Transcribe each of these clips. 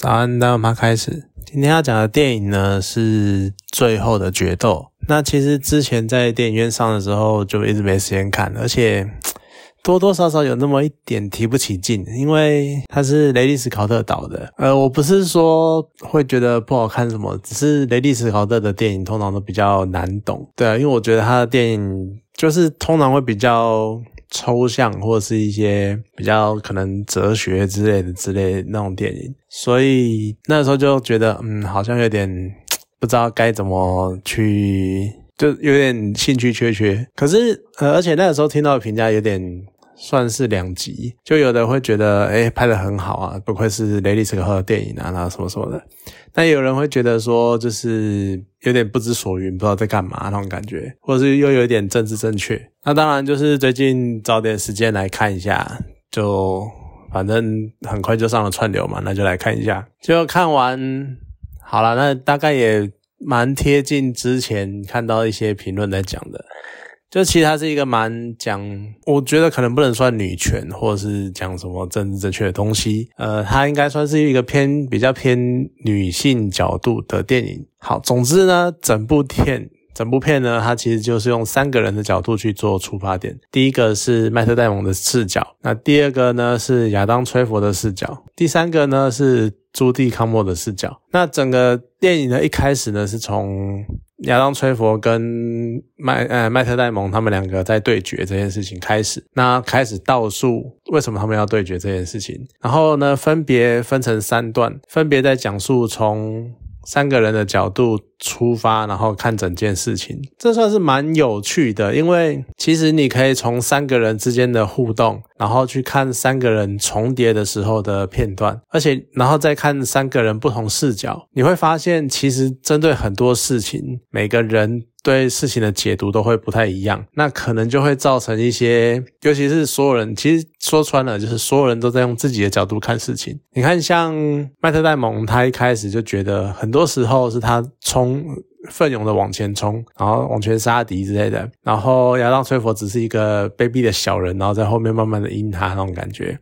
早安，大家马开始。今天要讲的电影呢是《最后的决斗》。那其实之前在电影院上的时候就一直没时间看，而且 多多少少有那么一点提不起劲，因为它是雷利斯考特导的。呃，我不是说会觉得不好看什么，只是雷利斯考特的电影通常都比较难懂。对啊，因为我觉得他的电影就是通常会比较。抽象或者是一些比较可能哲学之类的之类那种电影，所以那时候就觉得，嗯，好像有点 不知道该怎么去，就有点兴趣缺缺。可是，而且那个时候听到的评价有点算是两极，就有的会觉得，哎，拍的很好啊，不愧是雷利斯科特的电影啊，然后什么什么的。但有人会觉得说，就是有点不知所云，不知道在干嘛那种感觉，或者是又有点政治正确。那当然就是最近找点时间来看一下，就反正很快就上了串流嘛，那就来看一下。就看完好了，那大概也蛮贴近之前看到一些评论在讲的。就其实它是一个蛮讲，我觉得可能不能算女权，或者是讲什么政治正确的东西。呃，它应该算是一个偏比较偏女性角度的电影。好，总之呢，整部片整部片呢，它其实就是用三个人的角度去做出发点。第一个是麦特戴蒙的视角，那第二个呢是亚当崔佛的视角，第三个呢是朱蒂康莫的视角。那整个电影呢一开始呢是从。亚当·崔佛跟麦呃麦特戴蒙他们两个在对决这件事情开始，那开始倒数为什么他们要对决这件事情，然后呢分别分成三段，分别在讲述从。三个人的角度出发，然后看整件事情，这算是蛮有趣的。因为其实你可以从三个人之间的互动，然后去看三个人重叠的时候的片段，而且然后再看三个人不同视角，你会发现其实针对很多事情，每个人。对事情的解读都会不太一样，那可能就会造成一些，尤其是所有人，其实说穿了就是所有人都在用自己的角度看事情。你看，像麦特戴蒙，他一开始就觉得很多时候是他冲奋勇的往前冲，然后往前杀敌之类的，然后亚当·崔佛只是一个卑鄙的小人，然后在后面慢慢的阴他那种感觉。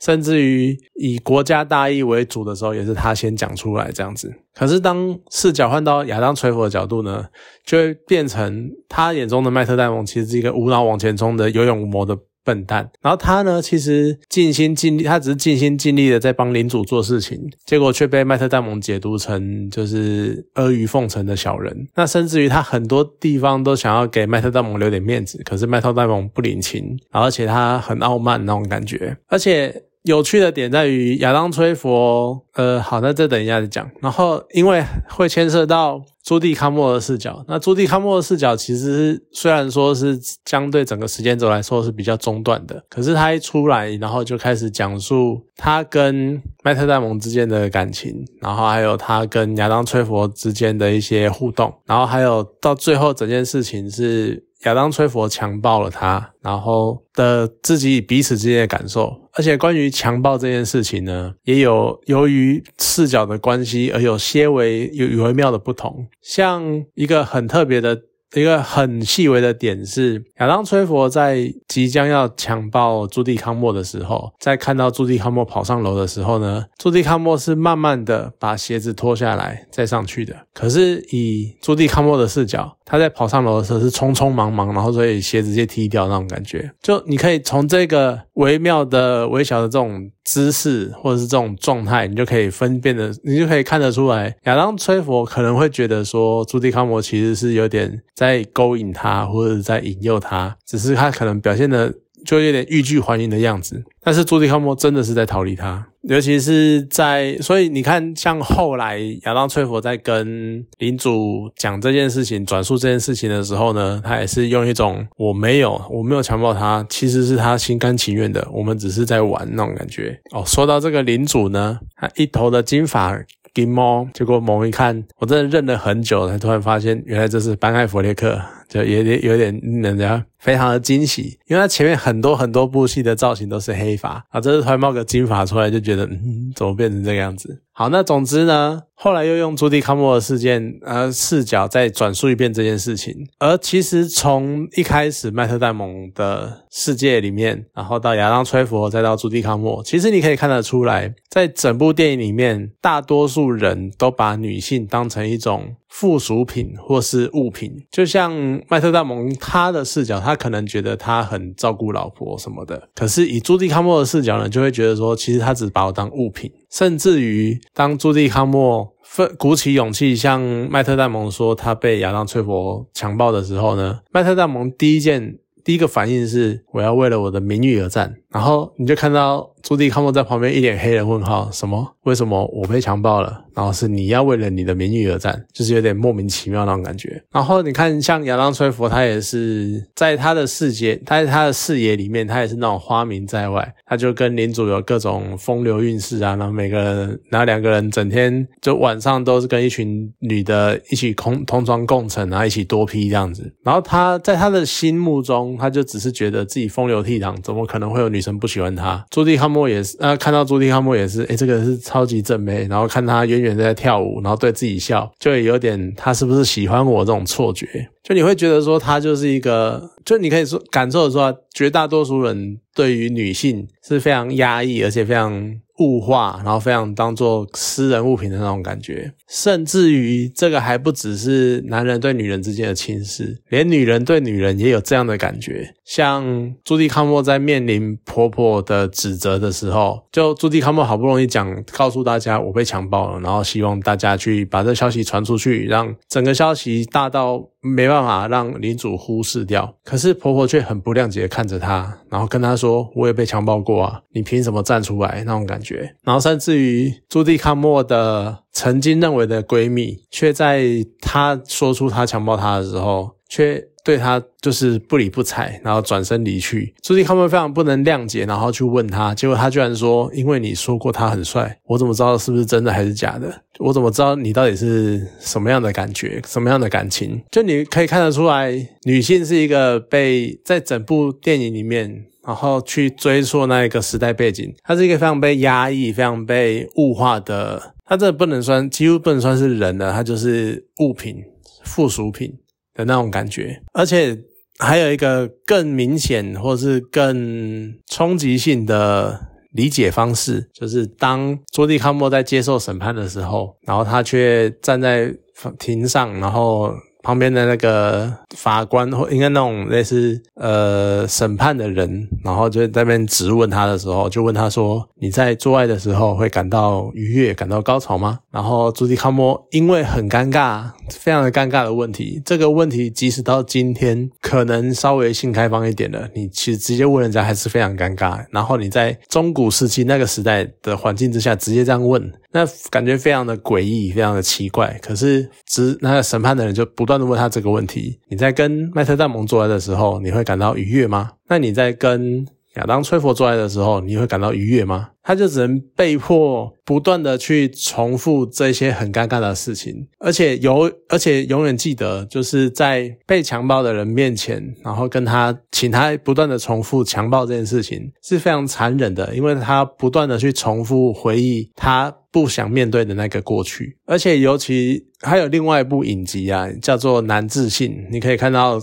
甚至于以国家大义为主的时候，也是他先讲出来这样子。可是当视角换到亚当·崔佛的角度呢，就会变成他眼中的麦特戴蒙其实是一个无脑往前冲的有勇无谋的笨蛋。然后他呢，其实尽心尽力，他只是尽心尽力的在帮领主做事情，结果却被麦特戴蒙解读成就是阿谀奉承的小人。那甚至于他很多地方都想要给麦特戴蒙留点面子，可是麦特戴蒙不领情，而且他很傲慢那种感觉，而且。有趣的点在于亚当·崔佛，呃，好，那再等一下再讲。然后，因为会牵涉到朱蒂·康莫的视角，那朱蒂·康莫的视角其实是虽然说是相对整个时间轴来说是比较中断的，可是他一出来，然后就开始讲述他跟麦特戴蒙之间的感情，然后还有他跟亚当·崔佛之间的一些互动，然后还有到最后整件事情是。亚当·崔佛强暴了他，然后的自己彼此之间的感受，而且关于强暴这件事情呢，也有由于视角的关系而有些微有微妙的不同，像一个很特别的。一个很细微的点是，亚当·崔佛在即将要强暴朱蒂·康莫的时候，在看到朱蒂·康莫跑上楼的时候呢，朱蒂·康莫是慢慢的把鞋子脱下来再上去的。可是以朱蒂·康莫的视角，他在跑上楼的时候是匆匆忙忙，然后所以鞋子直接踢掉那种感觉。就你可以从这个微妙的、微小的这种。姿势或者是这种状态，你就可以分辨的，你就可以看得出来，亚当崔佛可能会觉得说，朱迪康摩其实是有点在勾引他，或者在引诱他，只是他可能表现的。就有点欲拒还迎的样子，但是朱迪康摩真的是在逃离他，尤其是在，所以你看，像后来亚当崔佛在跟领主讲这件事情、转述这件事情的时候呢，他也是用一种我没有，我没有强暴他，其实是他心甘情愿的，我们只是在玩那种感觉。哦，说到这个领主呢，他一头的金发金毛，结果猛一看，我真的认了很久，才突然发现原来这是班艾弗列克。就有点有点令人家非常的惊喜，因为他前面很多很多部戏的造型都是黑发啊，这次突然冒个金发出来，就觉得嗯，怎么变成这个样子？好，那总之呢，后来又用朱迪康莫的事件呃视角再转述一遍这件事情，而其实从一开始麦特戴蒙的世界里面，然后到亚当崔佛，再到朱迪康莫，其实你可以看得出来，在整部电影里面，大多数人都把女性当成一种。附属品或是物品，就像麦特戴蒙他的视角，他可能觉得他很照顾老婆什么的。可是以朱迪康莫的视角呢，就会觉得说，其实他只把我当物品。甚至于当朱迪康莫奋鼓起勇气向麦特戴蒙说他被亚当崔佛强暴的时候呢，麦特戴蒙第一件第一个反应是我要为了我的名誉而战。然后你就看到朱迪康莫在旁边一脸黑人问号，什么？为什么我被强暴了？然后是你要为了你的名誉而战，就是有点莫名其妙那种感觉。然后你看，像亚当崔佛，他也是在他的世界，他在他的视野里面，他也是那种花名在外，他就跟领主有各种风流韵事啊。然后每个人，然后两个人整天就晚上都是跟一群女的一起同同床共枕，然后一起多批这样子。然后他在他的心目中，他就只是觉得自己风流倜傥，怎么可能会有女？女生不喜欢他，朱迪汉莫也是，呃，看到朱迪汉莫也是，诶，这个是超级正妹，然后看他远远在跳舞，然后对自己笑，就有点他是不是喜欢我这种错觉，就你会觉得说他就是一个，就你可以说感受说，绝大多数人对于女性是非常压抑，而且非常。物化，然后非常当做私人物品的那种感觉，甚至于这个还不只是男人对女人之间的轻视，连女人对女人也有这样的感觉。像朱迪康莫在面临婆婆的指责的时候，就朱迪康莫好不容易讲告诉大家我被强暴了，然后希望大家去把这消息传出去，让整个消息大到。没办法让领主忽视掉，可是婆婆却很不谅解看着她，然后跟她说：“我也被强暴过啊，你凭什么站出来？”那种感觉。然后甚至于朱迪康莫的曾经认为的闺蜜，却在她说出她强暴她的时候，却。对他就是不理不睬，然后转身离去。朱迪康莫非常不能谅解，然后去问他，结果他居然说：“因为你说过他很帅，我怎么知道是不是真的还是假的？我怎么知道你到底是什么样的感觉，什么样的感情？就你可以看得出来，女性是一个被在整部电影里面，然后去追溯那一个时代背景，她是一个非常被压抑、非常被物化的。她这不能算，几乎不能算是人了，她就是物品、附属品。的那种感觉，而且还有一个更明显或是更冲击性的理解方式，就是当朱迪康莫在接受审判的时候，然后他却站在庭上，然后。旁边的那个法官或应该那种类似呃审判的人，然后就在那边质问他的时候，就问他说：“你在做爱的时候会感到愉悦、感到高潮吗？”然后朱迪康莫因为很尴尬，非常的尴尬的问题，这个问题即使到今天可能稍微性开放一点了，你其实直接问人家还是非常尴尬。然后你在中古时期那个时代的环境之下直接这样问。那感觉非常的诡异，非常的奇怪。可是，只那个审判的人就不断的问他这个问题：你在跟麦特戴蒙做爱的时候，你会感到愉悦吗？那你在跟亚当崔佛做爱的时候，你会感到愉悦吗？他就只能被迫不断的去重复这些很尴尬的事情，而且有，而且永远记得，就是在被强暴的人面前，然后跟他请他不断的重复强暴这件事情是非常残忍的，因为他不断的去重复回忆他不想面对的那个过去，而且尤其还有另外一部影集啊，叫做《难自信》，你可以看到。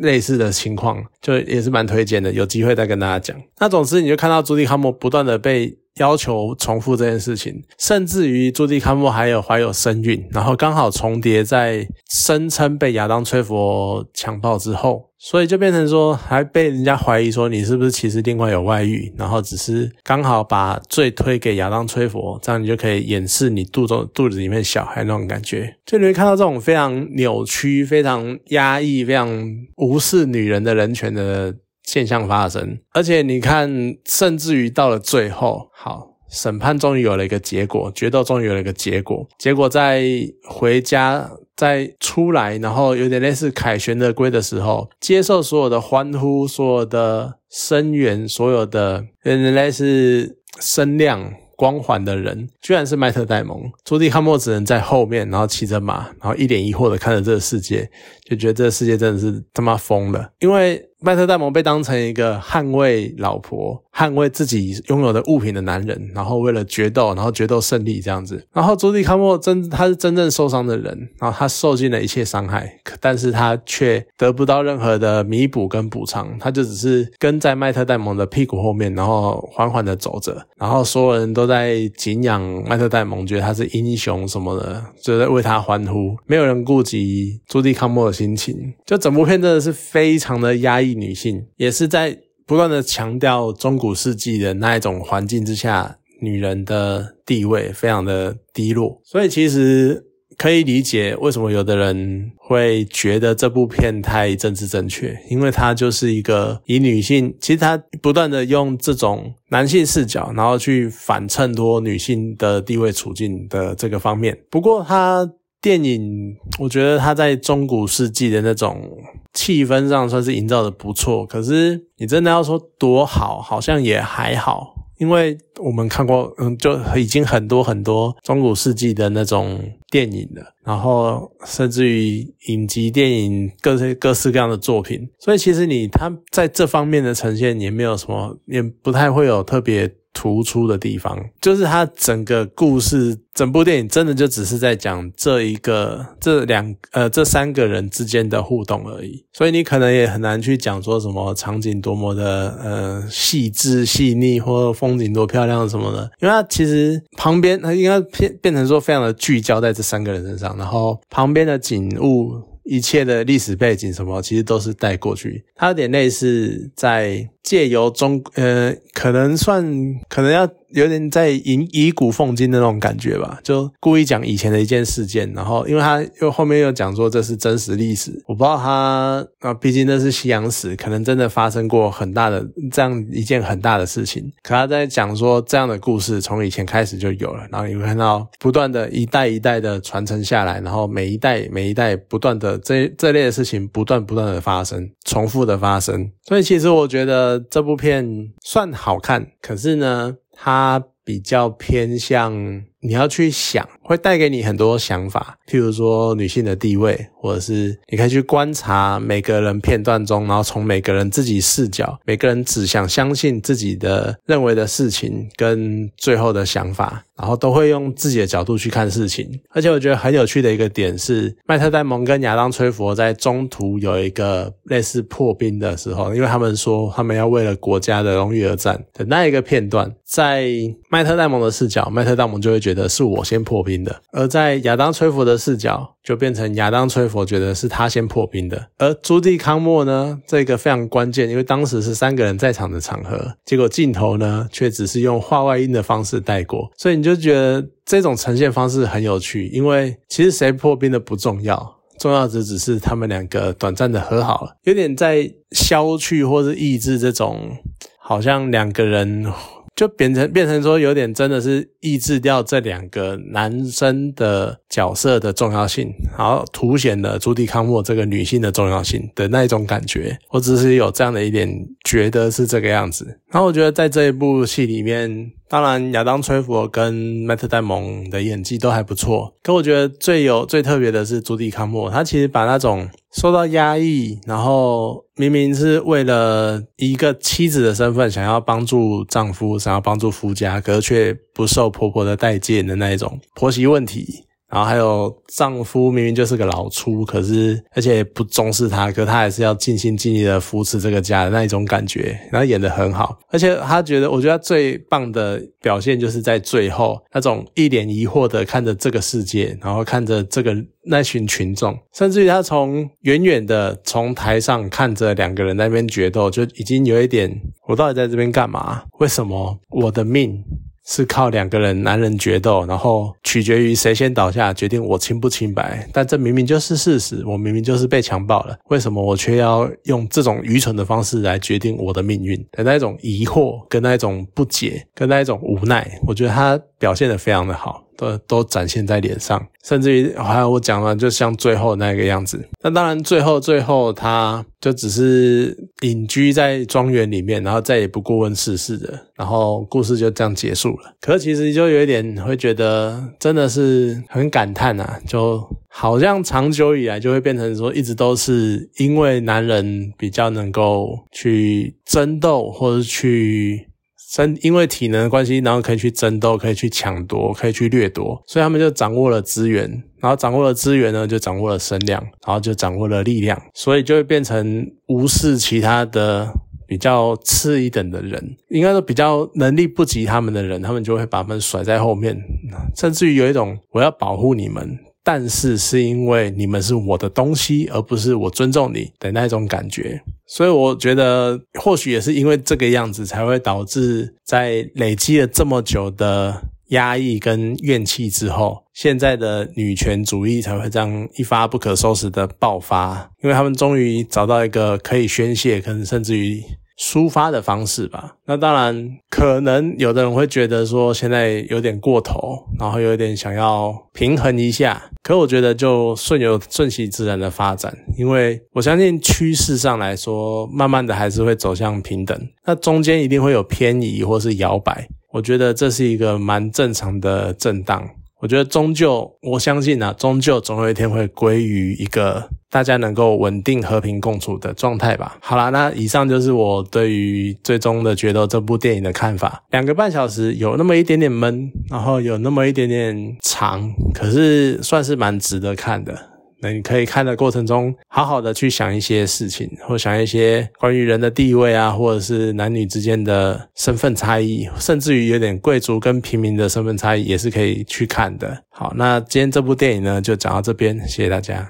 类似的情况，就也是蛮推荐的，有机会再跟大家讲。那总之，你就看到朱迪康姆不断的被。要求重复这件事情，甚至于朱迪康莫还有怀有身孕，然后刚好重叠在声称被亚当崔佛强暴之后，所以就变成说还被人家怀疑说你是不是其实另外有外遇，然后只是刚好把罪推给亚当崔佛，这样你就可以掩饰你肚中肚子里面小孩那种感觉。就你会看到这种非常扭曲、非常压抑、非常无视女人的人权的。现象发生，而且你看，甚至于到了最后，好，审判终于有了一个结果，决斗终于有了一个结果。结果在回家，在出来，然后有点类似凯旋的归的时候，接受所有的欢呼，所有的声援，所有的有点类似声量。光环的人，居然是麦特戴蒙。朱迪康莫只能在后面，然后骑着马，然后一脸疑惑的看着这个世界，就觉得这个世界真的是他妈疯了，因为。麦特戴蒙被当成一个捍卫老婆、捍卫自己拥有的物品的男人，然后为了决斗，然后决斗胜利这样子。然后朱迪康莫真他是真正受伤的人，然后他受尽了一切伤害，但是他却得不到任何的弥补跟补偿，他就只是跟在麦特戴蒙的屁股后面，然后缓缓的走着，然后所有人都在敬仰麦特戴蒙，觉得他是英雄什么的，就在为他欢呼，没有人顾及朱迪康莫的心情。就整部片真的是非常的压抑。女性也是在不断的强调中古世纪的那一种环境之下，女人的地位非常的低落，所以其实可以理解为什么有的人会觉得这部片太政治正确，因为它就是一个以女性，其实它不断的用这种男性视角，然后去反衬托女性的地位处境的这个方面。不过它。电影，我觉得它在中古世纪的那种气氛上算是营造的不错。可是你真的要说多好，好像也还好，因为我们看过，嗯，就已经很多很多中古世纪的那种电影了，然后甚至于影集电影各式各式各样的作品，所以其实你它在这方面的呈现也没有什么，也不太会有特别。突出的地方。就是它整个故事，整部电影真的就只是在讲这一个、这两呃这三个人之间的互动而已，所以你可能也很难去讲说什么场景多么的呃细致细腻，或者风景多漂亮什么的，因为它其实旁边它应该变变成说非常的聚焦在这三个人身上，然后旁边的景物。一切的历史背景什么，其实都是带过去。它有点类似在借由中，呃，可能算可能要。有点在以以古讽今的那种感觉吧，就故意讲以前的一件事件，然后因为他又后面又讲说这是真实历史，我不知道他啊，毕竟那是西洋史，可能真的发生过很大的这样一件很大的事情。可他在讲说这样的故事从以前开始就有了，然后你会看到不断的一代一代的传承下来，然后每一代每一代不断的这这类的事情不断不断的发生，重复的发生。所以其实我觉得这部片算好看，可是呢。它比较偏向你要去想，会带给你很多想法，譬如说女性的地位，或者是你可以去观察每个人片段中，然后从每个人自己视角，每个人只想相信自己的认为的事情跟最后的想法。然后都会用自己的角度去看事情，而且我觉得很有趣的一个点是，麦特戴蒙跟亚当崔佛在中途有一个类似破冰的时候，因为他们说他们要为了国家的荣誉而战的那一个片段，在麦特戴蒙的视角，麦特戴蒙就会觉觉得是我先破冰的；而在亚当崔佛的视角，就变成亚当崔佛觉得是他先破冰的。而朱棣康莫呢，这个非常关键，因为当时是三个人在场的场合，结果镜头呢却只是用画外音的方式带过，所以你。就觉得这种呈现方式很有趣，因为其实谁破冰的不重要，重要的只是他们两个短暂的和好了，有点在消去或是抑制这种好像两个人。就变成变成说有点真的是抑制掉这两个男生的角色的重要性，然后凸显了朱迪康莫这个女性的重要性的那一种感觉。我只是有这样的一点觉得是这个样子。然后我觉得在这一部戏里面，当然亚当崔佛跟麦特戴蒙的演技都还不错，可我觉得最有最特别的是朱迪康莫，他其实把那种。受到压抑，然后明明是为了一个妻子的身份，想要帮助丈夫，想要帮助夫家，可是却不受婆婆的待见的那一种婆媳问题。然后还有丈夫明明就是个老粗，可是而且不重视她，可他还是要尽心尽力的扶持这个家的那一种感觉，然后演得很好。而且他觉得，我觉得最棒的表现就是在最后那种一脸疑惑的看着这个世界，然后看着这个那群群众，甚至于他从远远的从台上看着两个人那边决斗，就已经有一点，我到底在这边干嘛？为什么我的命？是靠两个人男人决斗，然后取决于谁先倒下，决定我清不清白。但这明明就是事实，我明明就是被强暴了，为什么我却要用这种愚蠢的方式来决定我的命运？的那种疑惑，跟那一种不解，跟那一种无奈，我觉得他表现的非常的好。都都展现在脸上，甚至于还有我讲了，就像最后那个样子。那当然，最后最后他就只是隐居在庄园里面，然后再也不过问世事的，然后故事就这样结束了。可是其实就有一点会觉得，真的是很感叹啊，就好像长久以来就会变成说，一直都是因为男人比较能够去争斗，或者去。争，因为体能的关系，然后可以去争斗，可以去抢夺，可以去掠夺，所以他们就掌握了资源，然后掌握了资源呢，就掌握了声量，然后就掌握了力量，所以就会变成无视其他的比较次一等的人，应该说比较能力不及他们的人，他们就会把他们甩在后面，甚至于有一种我要保护你们。但是是因为你们是我的东西，而不是我尊重你的那种感觉，所以我觉得或许也是因为这个样子，才会导致在累积了这么久的压抑跟怨气之后，现在的女权主义才会这样一发不可收拾的爆发，因为他们终于找到一个可以宣泄，可能甚至于。抒发的方式吧，那当然可能有的人会觉得说现在有点过头，然后有点想要平衡一下。可我觉得就顺有顺其自然的发展，因为我相信趋势上来说，慢慢的还是会走向平等。那中间一定会有偏移或是摇摆，我觉得这是一个蛮正常的震荡。我觉得终究，我相信啊，终究总有一天会归于一个大家能够稳定和平共处的状态吧。好啦，那以上就是我对于最终的决斗这部电影的看法。两个半小时有那么一点点闷，然后有那么一点点长，可是算是蛮值得看的。那你可以看的过程中，好好的去想一些事情，或想一些关于人的地位啊，或者是男女之间的身份差异，甚至于有点贵族跟平民的身份差异，也是可以去看的。好，那今天这部电影呢，就讲到这边，谢谢大家。